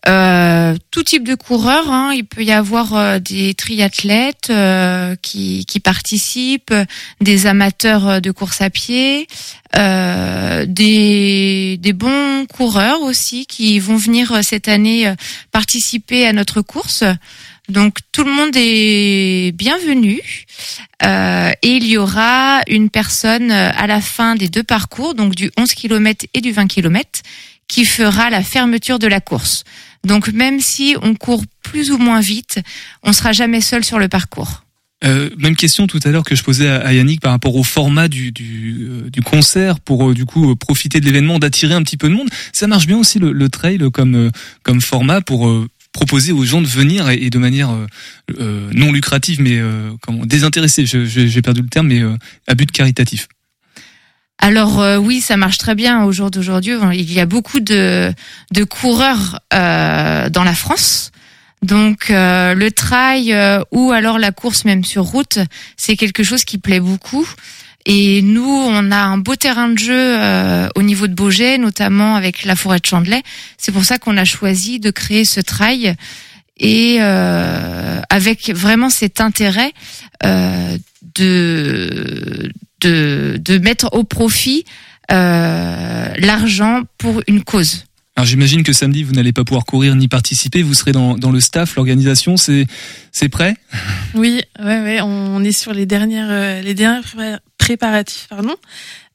euh, tout type de coureurs. hein. Il peut y avoir euh, des triathlètes euh, qui, qui participent, des amateurs euh, de course à pied, euh, des, des bons coureurs aussi qui vont venir cette année participer à notre course. Donc tout le monde est bienvenu Euh, et il y aura une personne euh, à la fin des deux parcours, donc du 11 km et du 20 km, qui fera la fermeture de la course. Donc même si on court plus ou moins vite, on sera jamais seul sur le parcours. Euh, même question tout à l'heure que je posais à, Yannick par rapport au format du, du, euh, du concert pour euh, du coup profiter de l'événement, d'attirer un petit peu de monde. Ça marche bien aussi le, le trail comme comme format pour proposer aux gens de venir et, et de manière euh, euh, non lucrative mais euh, comment désintéressée. J'ai perdu le terme mais euh, à but caritatif. Alors euh, oui, ça marche très bien au jour d'aujourd'hui. Il y a beaucoup de, de coureurs euh, dans la France. Donc euh, le trail euh, ou alors la course même sur route, c'est quelque chose qui plaît beaucoup. Et nous, on a un beau terrain de jeu euh, au niveau de Beaugé, notamment avec la forêt de Chandelay. C'est pour ça qu'on a choisi de créer ce trail et euh, avec vraiment cet intérêt euh, de, de mettre au profit l'argent pour une cause. Alors j'imagine que samedi vous n'allez pas pouvoir courir ni participer. Vous serez dans, dans le staff, l'organisation. C'est c'est prêt Oui, ouais, ouais, on est sur les dernières, euh, les derniers pré- préparatifs, pardon.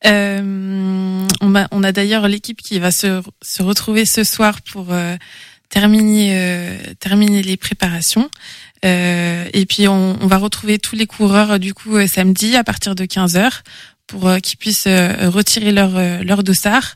Euh, on a, on a d'ailleurs l'équipe qui va se, se retrouver ce soir pour euh, terminer, euh, terminer les préparations. Euh, et puis on, on va retrouver tous les coureurs du coup samedi à partir de 15 h pour qu'ils puissent retirer leur leur dossard.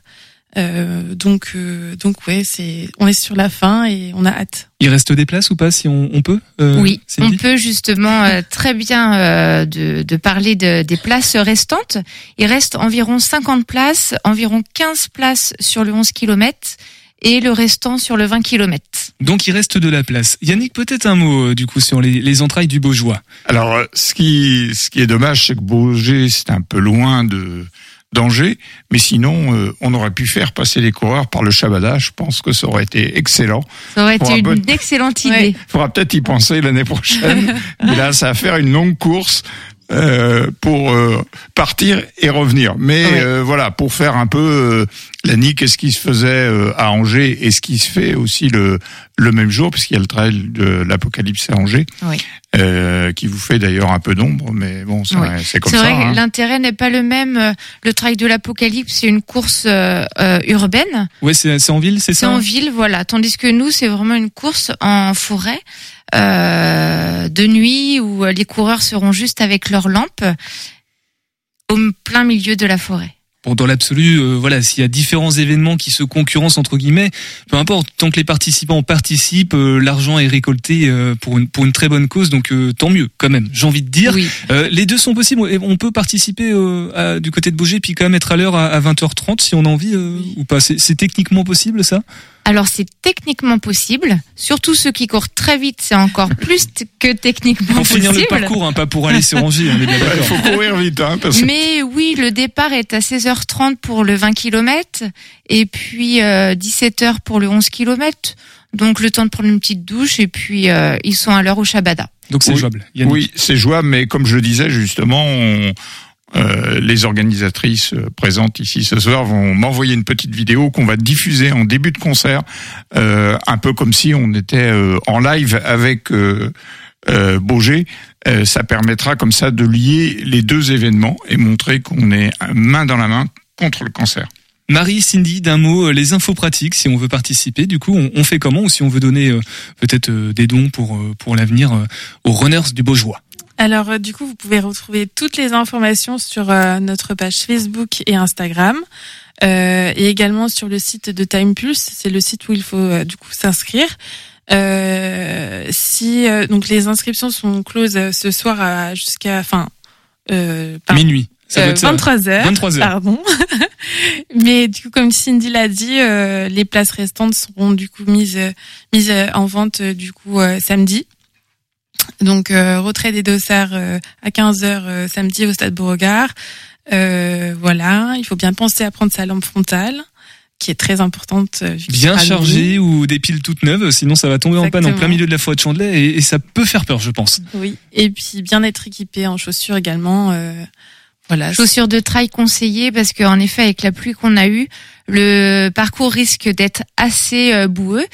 Euh, donc euh, donc ouais, c'est on est sur la fin et on a hâte. Il reste des places ou pas si on, on peut euh, oui, Cindy on peut justement euh, très bien euh, de, de parler de, des places restantes. Il reste environ 50 places, environ 15 places sur le 11 km et le restant sur le 20 km. Donc il reste de la place. Yannick, peut-être un mot euh, du coup sur les, les entrailles du Beaujois. Alors, ce qui, ce qui est dommage, c'est que Beaugé, c'est un peu loin de d'Angers, mais sinon, euh, on aurait pu faire passer les coureurs par le Chabada. Je pense que ça aurait été excellent. Ça aurait été un une excellente idée. Il faudra peut-être y penser l'année prochaine. mais là, ça va faire une longue course euh, pour euh, partir et revenir. Mais Ouais. euh, voilà, pour faire un peu la nique, ce qui se faisait euh, à Angers et ce qui se fait aussi le le même jour, puisqu'il y a le trail de l'Apocalypse à Angers, Oui. euh, qui vous fait d'ailleurs un peu d'ombre, mais bon, ça, Oui. c'est comme C'est ça. vrai hein. que l'intérêt n'est pas le même. Euh, Le trail de l'apocalypse, c'est une course euh, euh, urbaine. Ouais, c'est c'est en ville, c'est C'est ça en ville, voilà. Tandis que nous, c'est vraiment une course en forêt, euh, de nuit, où les coureurs seront juste avec leurs lampes au plein milieu de la forêt. Bon, dans l'absolu, euh, voilà, s'il y a différents événements qui se concurrencent entre guillemets, peu importe, tant que les participants participent, euh, l'argent est récolté euh, pour une pour une très bonne cause, donc euh, tant mieux quand même. J'ai envie de dire. Oui. Euh, les deux sont possibles. Et On peut participer euh, à- du côté de Beaugé, puis quand même être à l'heure à, à 20h30 si on a envie euh, ou pas. C'est techniquement possible ça? Alors c'est techniquement possible, surtout ceux qui courent très vite, c'est encore plus que techniquement Pour finir possible. le parcours, hein, pas pour aller. On est bien Ouais, Il faut courir vite, hein, parce Mais oui, le départ est à 16h30 pour le 20 km et puis euh, 17h pour le 11 km. Donc le temps de prendre une petite douche et puis euh, ils sont à l'heure au Shabada. Donc c'est Oui. jouable. Yannick. Oui, c'est jouable, mais comme je le disais justement, on- euh, les organisatrices euh, présentes ici ce soir vont m'envoyer une petite vidéo qu'on va diffuser en début de concert, euh, un peu comme si on était euh, en live avec euh. Euh, ça permettra comme ça de lier les deux événements et montrer qu'on est main dans la main contre le cancer. Marie, Cindy, d'un mot, les infos pratiques, si on veut participer, du coup, on, on fait comment ou si on veut donner peut-être des dons pour, pour l'avenir aux runners du Beaujois? Alors, euh, du coup, vous pouvez retrouver toutes les informations sur euh, notre page Facebook et Instagram. Euh, et également sur le site de Time Pulse, c'est le site où il faut euh, du coup s'inscrire. Euh, si euh, donc les inscriptions sont closes ce soir à- jusqu'à euh, pardon. Minuit. Ça Euh, être ça. 23 heures. 23 heures. Pardon. Mais du coup, comme Cindy l'a dit, euh, les places restantes seront du coup mises mises en vente du coup euh, samedi. Donc euh, retrait des dossards euh, à 15 heures euh, samedi au stade Beauregard. Euh, voilà, il faut bien penser à prendre sa lampe frontale, qui est très importante. euh, Bien sera chargé ou des piles toutes neuves, sinon ça va tomber en panne en plein milieu de la forêt de Chandelay et, et ça peut faire peur, je pense. Oui. Et puis bien être équipé en chaussures également. euh, voilà. Chaussures de trail conseillées parce qu'en effet, avec la pluie qu'on a eue, le parcours risque d'être assez euh, boueux.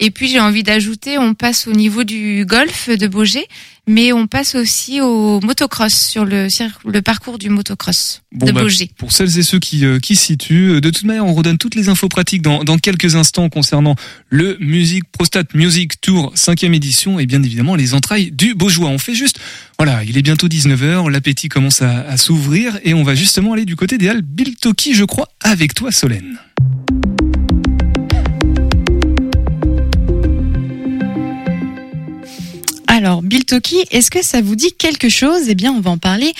Et puis, j'ai envie d'ajouter, on passe au niveau du golf de Beaugé, mais on passe aussi au motocross sur le, parcours du motocross de bah, Beaugé. pour celles et ceux qui, euh, qui situent, euh, de toute manière, on redonne toutes les infos pratiques dans, dans quelques instants concernant le Music Prostate Music Tour 5e édition et bien évidemment les entrailles du Beaujois. On fait juste, voilà, il est bientôt 19h, l'appétit commence à, à s'ouvrir et on va justement aller du côté des Halles Biltoki, je crois, avec toi Solène. Alors, Bill Toki, est-ce que ça vous dit quelque chose? Eh bien, on va en parler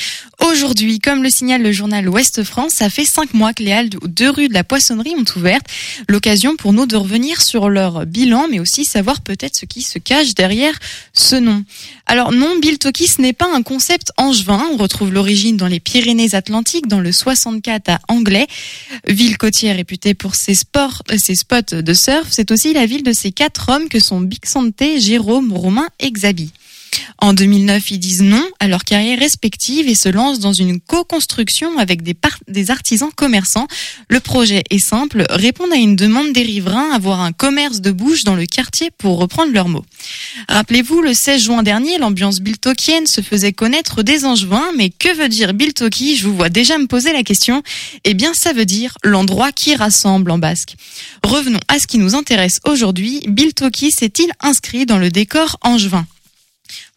aujourd'hui. Comme le signale le journal Ouest France, ça fait cinq mois que les halles aux deux rues de la Poissonnerie ont ouvert. L'occasion pour nous de revenir sur leur bilan, mais aussi savoir peut-être ce qui se cache derrière ce nom. Alors non, Bill Toki, ce n'est pas un concept angevin. On retrouve l'origine dans les Pyrénées-Atlantiques, dans le 64 à Anglais. Ville côtière réputée pour ses sports, euh, ses spots de surf, c'est aussi la ville de ces quatre hommes que sont Bixante, Jérôme, Romain et Xabi. En 2009, ils disent non à leur carrière respective et se lancent dans une co-construction avec des, artisans commerçants. Le projet est simple, répondre à une demande des riverains, avoir un commerce de bouche dans le quartier pour reprendre leurs mots. Rappelez-vous, le 16 juin dernier, l'ambiance biltokienne se faisait connaître des Angevins, mais que veut dire biltoki? Je vous vois déjà me poser la question. Eh bien, ça veut dire l'endroit qui rassemble en basque. Revenons à ce qui nous intéresse aujourd'hui. Biltoki s'est-il inscrit dans le décor angevin?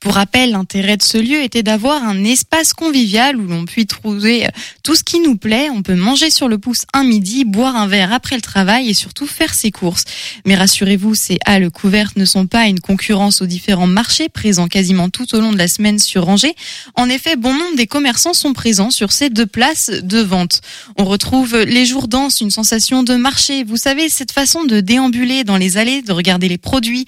Pour rappel, l'intérêt de ce lieu était d'avoir un espace convivial où l'on puisse trouver euh, tout ce qui nous plaît. On peut manger sur le pouce un midi, boire un verre après le travail et surtout faire ses courses. Mais rassurez-vous, ces halles couvertes ne sont pas une concurrence aux différents marchés présents quasiment tout au long de la semaine sur Angers. En effet, bon nombre des commerçants sont présents sur ces deux places de vente. On retrouve les jours danse, une sensation de marché. Vous savez, cette façon de déambuler dans les allées, de regarder les produits,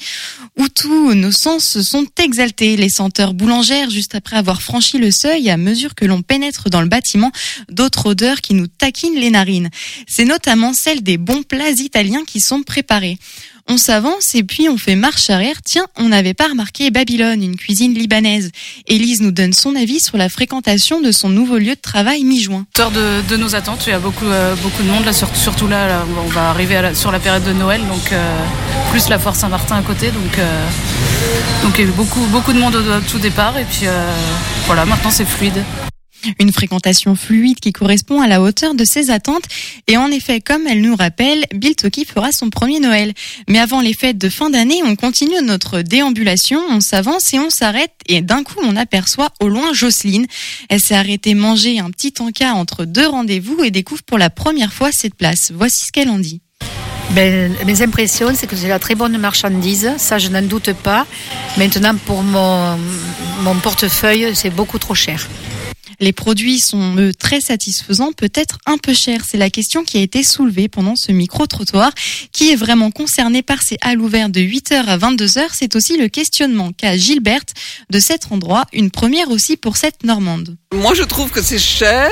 où tous nos sens se sont exaltés. Les senteurs boulangères, juste après avoir franchi le seuil, à mesure que l'on pénètre dans le bâtiment, d'autres odeurs qui nous taquinent les narines. C'est notamment celle des bons plats italiens qui sont préparés. On s'avance et puis on fait marche arrière. Tiens, on n'avait pas remarqué Babylone, une cuisine libanaise. Élise nous donne son avis sur la fréquentation de son nouveau lieu de travail mi-juin. hauteur de, nos attentes. Il y a beaucoup, euh, beaucoup de monde, là, sur- surtout là, là, on va arriver sur la période de Noël, donc euh, plus la foire Saint-Martin à côté. Donc, euh, donc il y a eu beaucoup, beaucoup de monde au, au tout départ, et puis voilà, maintenant c'est fluide. Une fréquentation fluide qui correspond à la hauteur de ses attentes. Et en effet, comme elle nous rappelle, Bill Toki fera son premier Noël. Mais avant les fêtes de fin d'année, on continue notre déambulation, on s'avance et on s'arrête. Et d'un coup, on aperçoit au loin Jocelyne. Elle s'est arrêtée manger un petit encas entre deux rendez-vous et découvre pour la première fois cette place. Voici ce qu'elle en dit. Ben, mes impressions, c'est que c'est la très bonne marchandise, ça je n'en doute pas. Maintenant, pour mon, mon portefeuille, c'est beaucoup trop cher. Les produits sont eux, très satisfaisants, peut-être un peu chers. C'est la question qui a été soulevée pendant ce micro-trottoir. Qui est vraiment concerné par ces halles ouvertes de 8h à 22h C'est aussi le questionnement qu'a Gilberte de cet endroit, une première aussi pour cette Normande. Moi, je trouve que c'est cher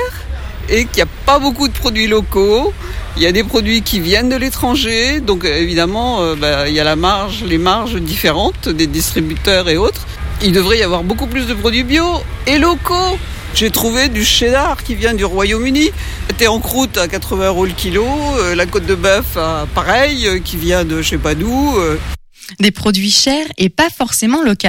et qu'il n'y a pas beaucoup de produits locaux. Il y a des produits qui viennent de l'étranger, donc euh, évidemment, euh, bah, il y a la marge, les marges différentes des distributeurs et autres. Il devrait y avoir beaucoup plus de produits bio et locaux. J'ai trouvé du cheddar qui vient du Royaume-Uni. C'était en croûte à 80 euros le kilo. euh, la côte de bœuf, pareil, euh, qui vient de je sais pas d'où. euh. Des produits chers et pas forcément locaux.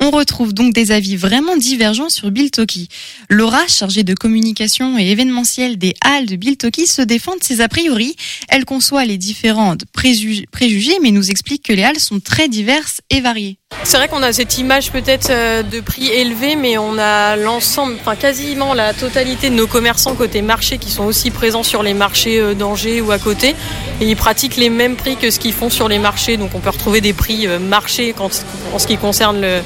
On retrouve donc des avis vraiment divergents sur Biltoki. Laura, chargée de communication et événementiel des Halles de Biltoki, se défend de ses a priori. Elle conçoit les différentes préju- préjugés, mais nous explique que les Halles sont très diverses et variées. C'est vrai qu'on a cette image peut-être euh, de prix élevé, mais on a l'ensemble, enfin quasiment la totalité de nos commerçants côté marché qui sont aussi présents sur les marchés euh, d'Angers ou à côté. Et ils pratiquent les mêmes prix que ce qu'ils font sur les marchés. Donc on peut retrouver des prix euh, marché quand, en ce qui concerne le-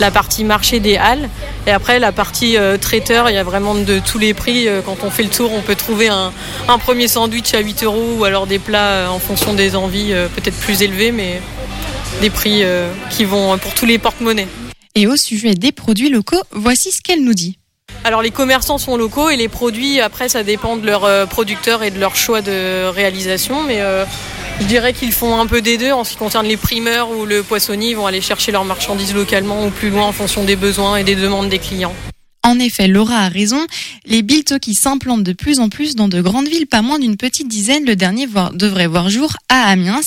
la partie marché des halles. Et après la partie euh, traiteur, il y a vraiment de tous les prix. Euh, Quand on fait le tour, on peut trouver un, un premier sandwich à 8 euros ou alors des plats euh, en fonction des envies peut-être plus élevés, mais des prix qui vont pour tous les porte-monnaies. Et au sujet des produits locaux, voici ce qu'elle nous dit. Alors les commerçants sont locaux et les produits, après, ça dépend de leurs euh, producteurs et de leur choix de réalisation. Mais euh, je dirais qu'ils font un peu des deux. En ce qui concerne les primeurs ou le poissonnier, ils vont aller chercher leurs marchandises localement ou plus loin en fonction des besoins et des demandes des clients. En effet, Laura a raison. Les Biltoki s'implantent de plus en plus dans de grandes villes, pas moins d'une petite dizaine. Le dernier devrait voir jour à Amiens.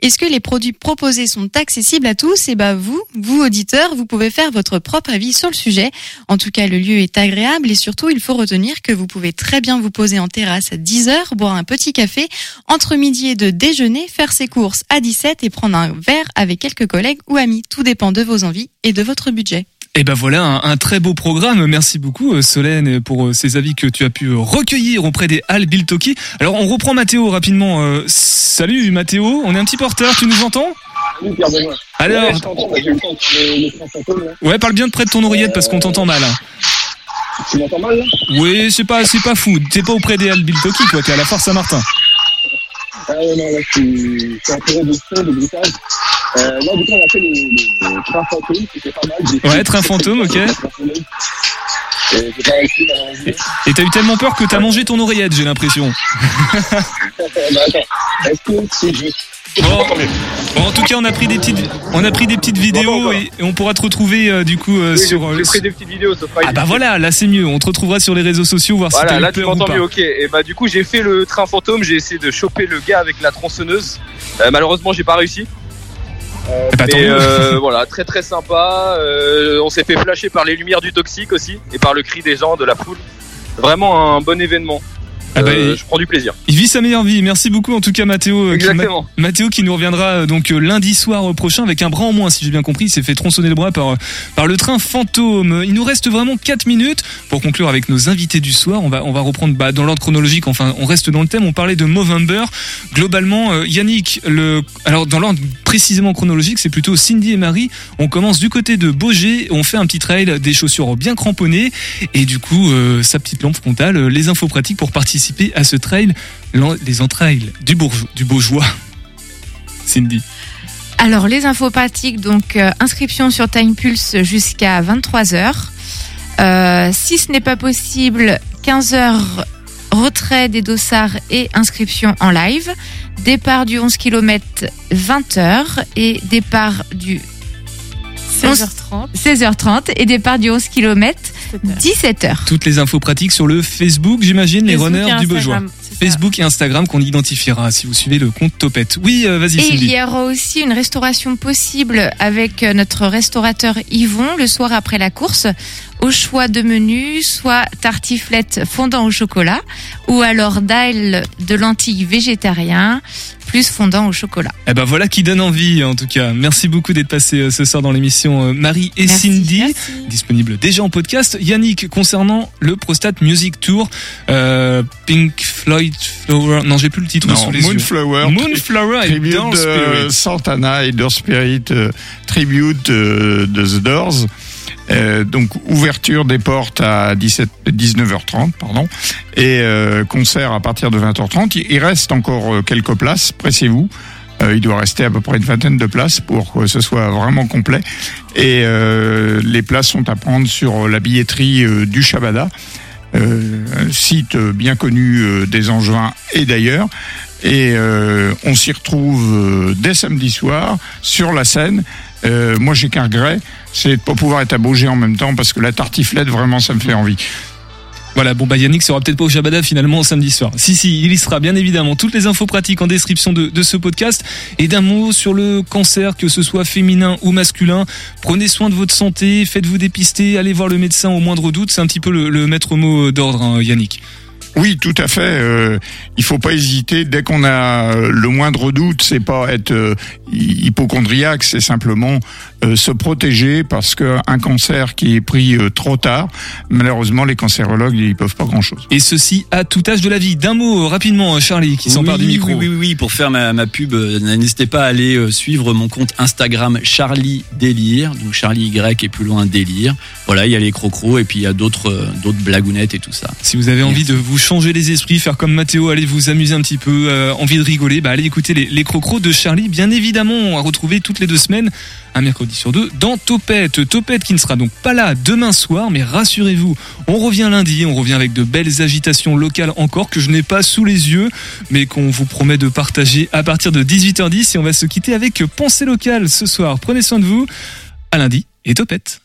Est-ce que les produits proposés sont accessibles à tous? Eh ben vous, vous auditeurs, vous pouvez faire votre propre avis sur le sujet. En tout cas, le lieu est agréable et surtout, il faut retenir que vous pouvez très bien vous poser en terrasse à 10 heures, boire un petit café, entre midi et deux déjeuner, faire ses courses à 17 et prendre un verre avec quelques collègues ou amis. Tout dépend de vos envies et de votre budget. Et ben voilà un, un très beau programme. Merci beaucoup euh, Solène pour euh, ces avis que tu as pu euh, recueillir auprès des Halles Biltoki. Alors on reprend Mathéo rapidement. Euh, salut Mathéo, on est un petit peu en retard, tu nous entends? Pierre Benoît. Alors Ouais, je t'entends, bah, j'ai eu le temps de faire le, le train fantôme, là. Ouais, parle bien de près de ton oreillette parce qu'on t'entend mal. hein. Tu m'entends mal là? Oui, c'est pas c'est pas fou. T'es pas auprès des Halles Biltoki, toi, t'es à la Force Saint-Martin. Ah ouais, non, là, je suis, je suis entouré de de. Euh, là, du coup, on a fait le, le train fantôme, c'était pas mal. J'ai Ouais, fait- train fantôme, ok. Et t'as eu tellement peur que t'as mangé ton oreillette, j'ai l'impression. attends, est-ce que c'est juste Bon, bon, en tout cas, on a pris des petites, on a pris des petites vidéos et, et on pourra te retrouver euh, du coup euh, Oui, sur. j'ai- euh, j'ai pris des petites vidéos, sauf pas Ah bah voilà, là c'est mieux. On te retrouvera sur les réseaux sociaux voir si t'as là eu tu peur ou pas. mieux, ok. Et bah du coup j'ai fait le train fantôme, j'ai essayé de choper le gars avec la tronçonneuse. Euh, malheureusement j'ai pas réussi. Euh, bah, mais euh, voilà, très très sympa. Euh, on s'est fait flasher par les lumières du toxique aussi et par le cri des gens, de la foule. Vraiment un bon événement. Ah bah, Euh, je prends du plaisir. Il vit sa meilleure vie. Merci beaucoup en tout cas Mathéo. euh, qui- Exactement. Ma- Mathéo qui nous reviendra donc lundi soir prochain avec un bras en moins si j'ai bien compris. Il s'est fait tronçonner le bras par par le train fantôme. Il nous reste vraiment 4 minutes pour conclure avec nos invités du soir. On va on va reprendre bah, dans l'ordre chronologique. Enfin on reste dans le thème. On parlait de Movember. Globalement Yannick le alors dans l'ordre précisément chronologique c'est plutôt Cindy et Marie. On commence du côté de Beaugé. On fait un petit trail des chaussures bien cramponnées et du coup euh, sa petite lampe frontale. euh, les infos pratiques pour participer à ce trail. Les entrailles du, bourgeois. Cindy. Alors, les infos pratiques, donc euh, inscription sur Time Pulse jusqu'à 23h. Euh, si ce n'est pas possible, 15h, retrait des dossards et inscription en live. Départ du 11 km, 20h. Et départ du 16h30. 16h30 et départ du 11 km, 17h. Toutes les infos pratiques sur le Facebook, j'imagine, les runners du Beaujois. Facebook et Instagram qu'on identifiera si vous suivez le compte Topette. Oui, euh, vas-y Et il y aura aussi une restauration possible avec euh, notre restaurateur Yvon le soir après la course, au choix de menus, soit tartiflette fondant au chocolat, ou alors dalle de lentilles végétarien, plus fondant au chocolat. Eh ben voilà qui donne envie en tout cas. Merci beaucoup d'être passé euh, ce soir dans l'émission euh, Marie et Merci, Cindy, disponible déjà en podcast. Yannick, concernant le Prostate Music Tour, euh, Pink Floyd Flower, non j'ai plus le titre Non, sous les yeux. Moonflower. Moonflower et tribute de Spirit. Santana et Door Spirit, euh, tribute euh, de The Doors. Euh, donc ouverture des portes à 17, 19h30 pardon et euh, concert à partir de 20h30 il, reste encore euh, quelques places pressez-vous il doit rester à peu près une vingtaine de places pour que ce soit vraiment complet et les places sont à prendre sur la billetterie du Shabada euh, un site bien connu des Angevins et d'ailleurs. Et on s'y retrouve dès samedi soir sur la scène. Euh, moi, j'ai qu'un regret, c'est de pas pouvoir être à en même temps parce que la tartiflette, vraiment, ça me fait envie. Voilà, bon bah Yannick sera peut-être pas au Shabada finalement samedi soir. Si si, il y sera bien évidemment. Toutes les infos pratiques en description de, ce podcast et d'un mot sur le cancer, que ce soit féminin ou masculin. Prenez soin de votre santé, faites-vous dépister, allez voir le médecin au moindre doute. C'est un petit peu le, le maître mot d'ordre, hein, Yannick. Oui, tout à fait. Euh, il faut pas hésiter. Dès qu'on a le moindre doute, c'est pas être euh, hypochondriaque, c'est simplement euh, se protéger parce que un cancer qui est pris euh, trop tard, malheureusement, les cancérologues ils peuvent pas grand chose. Et ceci à tout âge de la vie. D'un mot rapidement, Charlie, qui s'empare Oui, du micro. Oui, oui, oui, oui, pour faire ma, ma pub, euh, n'hésitez pas à aller euh, suivre mon compte Instagram Charlie Délire, donc Charlie Y et plus loin Délire. Voilà, il y a les crocros et puis il y a d'autres euh, d'autres blagounettes et tout ça. Si vous avez envie de vous changer les esprits, faire comme Mathéo, aller vous amuser un petit peu, euh, envie de rigoler, bah allez écouter les, les crocros de Charlie, bien évidemment, à retrouver toutes les deux semaines, un mercredi sur deux, dans Topette. Topette qui ne sera donc pas là demain soir, mais rassurez-vous, on revient lundi, on revient avec de belles agitations locales encore que je n'ai pas sous les yeux, mais qu'on vous promet de partager à partir de 18h10 et on va se quitter avec Pensée locale ce soir. Prenez soin de vous, à lundi et Topette.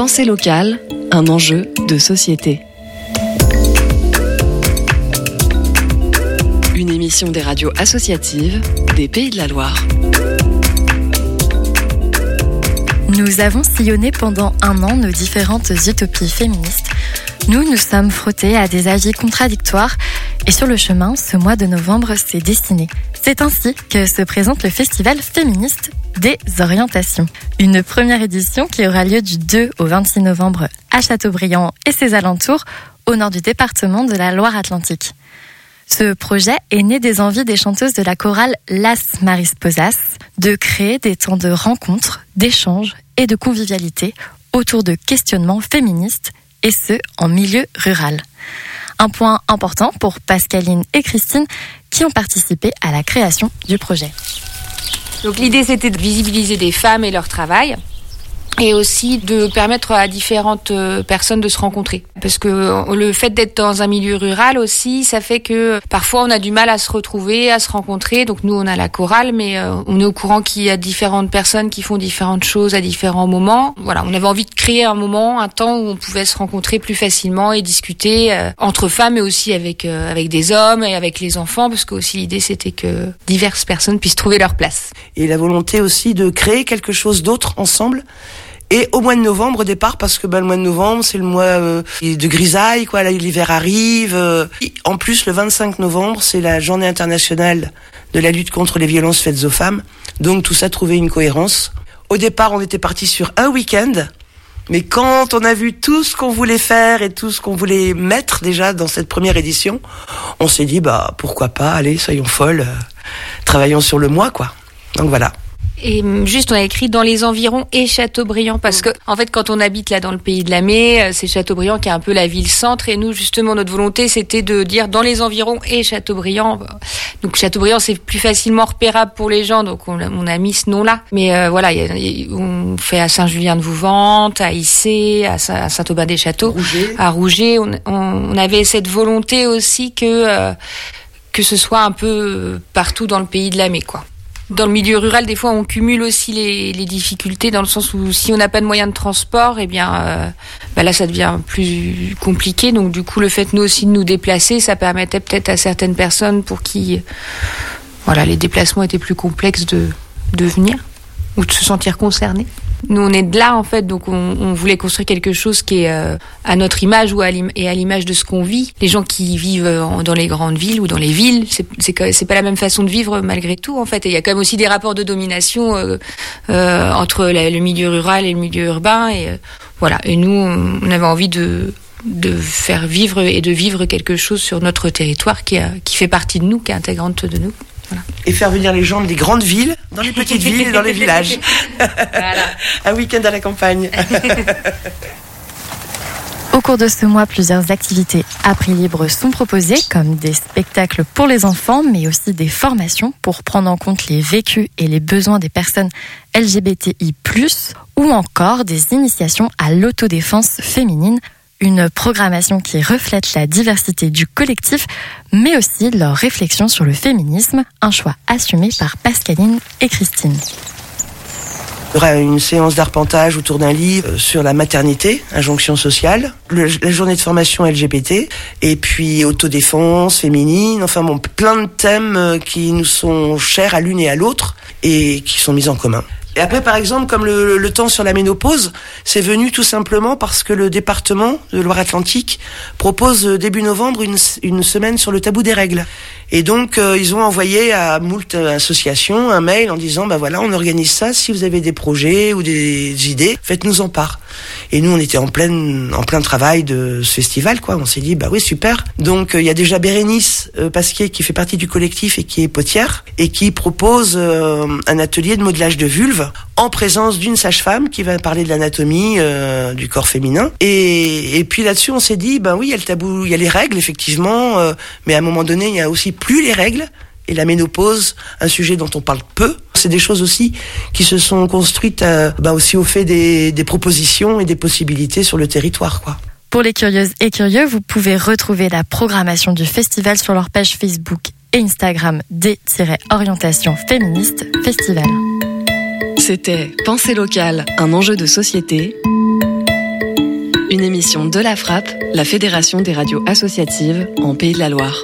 Pensée locale, un enjeu de société. Une émission des radios associatives des Pays de la Loire. Nous avons sillonné pendant un an nos différentes utopies féministes. Nous nous sommes frottés à des avis contradictoires et sur le chemin, ce mois de novembre s'est dessiné. C'est ainsi que se présente le festival féministe des orientations. Une première édition qui aura lieu du 2 au 26 novembre à Châteaubriand et ses alentours au nord du département de la Loire-Atlantique. Ce projet est né des envies des chanteuses de la chorale Las Marisposas de créer des temps de rencontres, d'échanges et de convivialité autour de questionnements féministes et ce, en milieu rural. Un point important pour Pascaline et Christine qui ont participé à la création du projet. Donc l'idée c'était de visibiliser des femmes et leur travail et aussi de permettre à différentes euh, personnes de se rencontrer. Parce que euh, le fait d'être dans un milieu rural aussi, ça fait que parfois on a du mal à se retrouver, à se rencontrer. Donc nous on a la chorale, mais euh, on est au courant qu'il y a différentes personnes qui font différentes choses à différents moments. Voilà, on avait envie de créer un moment, un temps où on pouvait se rencontrer plus facilement et discuter entre femmes, mais aussi avec avec des hommes et avec les enfants, parce que aussi l'idée c'était que diverses personnes puissent trouver leur place. et la volonté aussi de créer quelque chose d'autre ensemble. Et au mois de novembre au départ, parce que ben, le mois de novembre c'est le mois euh, de grisaille, quoi. L'hiver arrive. euh. En plus, le 25 novembre, c'est la Journée internationale de la lutte contre les violences faites aux femmes. Donc tout ça trouvait une cohérence. Au départ, on était parti sur un week-end. Mais quand on a vu tout ce qu'on voulait faire et tout ce qu'on voulait mettre déjà dans cette première édition, on s'est dit bah pourquoi pas, allez, soyons folles, euh, travaillons sur le mois quoi. Donc voilà. Et hum, juste, on a écrit dans les environs et Châteaubriand parce que, en fait, quand on habite là dans le pays de la Mai, euh, c'est Châteaubriand qui est un peu la ville centre. Et nous, justement, notre volonté, c'était de dire dans les environs et Châteaubriand. Donc Châteaubriand, c'est plus facilement repérable pour les gens, donc on, a- on a mis ce nom-là. Mais euh, voilà, y a- y on fait à Saint-Julien-de-Vouvante, à Issé, à Saint- à Saint-Aubin-des-Châteaux, à Rouget. On, on- on avait cette volonté aussi que euh, que ce soit un peu euh, partout dans le pays de la Mai, quoi. Dans le milieu rural, des fois, on cumule aussi les, difficultés dans le sens où si on n'a pas de moyens de transport, eh bien, euh, bah là, ça devient plus compliqué. Donc, du coup, le fait nous aussi de nous déplacer, ça permettait peut-être à certaines personnes pour qui, voilà, les déplacements étaient plus complexes de, de venir ou de se sentir concernés. Nous, on est de là, en fait, donc on, on voulait construire quelque chose qui est euh, à notre image ou à et à l'image de ce qu'on vit. Les gens qui vivent euh, dans les grandes villes ou dans les villes, c'est pas la même façon de vivre malgré tout, en fait. Et il y a quand même aussi des rapports de domination euh, euh, entre le milieu rural et le milieu urbain. Et euh, voilà. Et nous, on, on avait envie de de faire vivre et de vivre quelque chose sur notre territoire qui, a- qui fait partie de nous, qui est intégrante de nous. Et faire venir les gens des grandes villes, dans les petites villes et dans les villages. Un week-end à la campagne. Au cours de ce mois, plusieurs activités à prix libre sont proposées, comme des spectacles pour les enfants, mais aussi des formations pour prendre en compte les vécus et les besoins des personnes LGBTI+, ou encore des initiations à l'autodéfense féminine, une programmation qui reflète la diversité du collectif, mais aussi leur réflexion sur le féminisme, un choix assumé par Pascaline et Christine. Il y aura une séance d'arpentage autour d'un livre sur la maternité, injonction sociale, le- la journée de formation LGBT, et puis autodéfense, féminine, enfin bon, plein de thèmes euh, qui nous sont chers à l'une et à l'autre et qui sont mis en commun. Et après, par exemple, comme le, le temps sur la ménopause, c'est venu tout simplement parce que le département de Loire-Atlantique propose euh, début novembre une, une semaine sur le tabou des règles. Et donc, euh, ils ont envoyé à moult associations un mail en disant, bah voilà, on organise ça. Si vous avez des projets ou des idées, faites-nous en part. Et nous, on était en plein, en plein travail de ce festival, quoi. On s'est dit, bah oui, super. Donc, euh, il y a déjà Bérénice euh, Pasquier qui fait partie du collectif et qui est potière et qui propose euh, un atelier de modelage de vulve en présence d'une sage-femme qui va parler de l'anatomie euh, du corps féminin. Et, puis là-dessus, on s'est dit, ben oui, il y a le tabou, il y a les règles, effectivement, euh, mais à un moment donné, il y a aussi plus les règles. Et la ménopause, un sujet dont on parle peu, c'est des choses aussi qui se sont construites euh, bah aussi au fait des, propositions et des possibilités sur le territoire. Pour les curieuses et curieux, vous pouvez retrouver la programmation du festival sur leur page Facebook et Instagram D-Orientation Féministe Festival. C'était Pensée locale, un enjeu de société. Une émission de la Frappe, la Fédération des radios associatives en Pays de la Loire.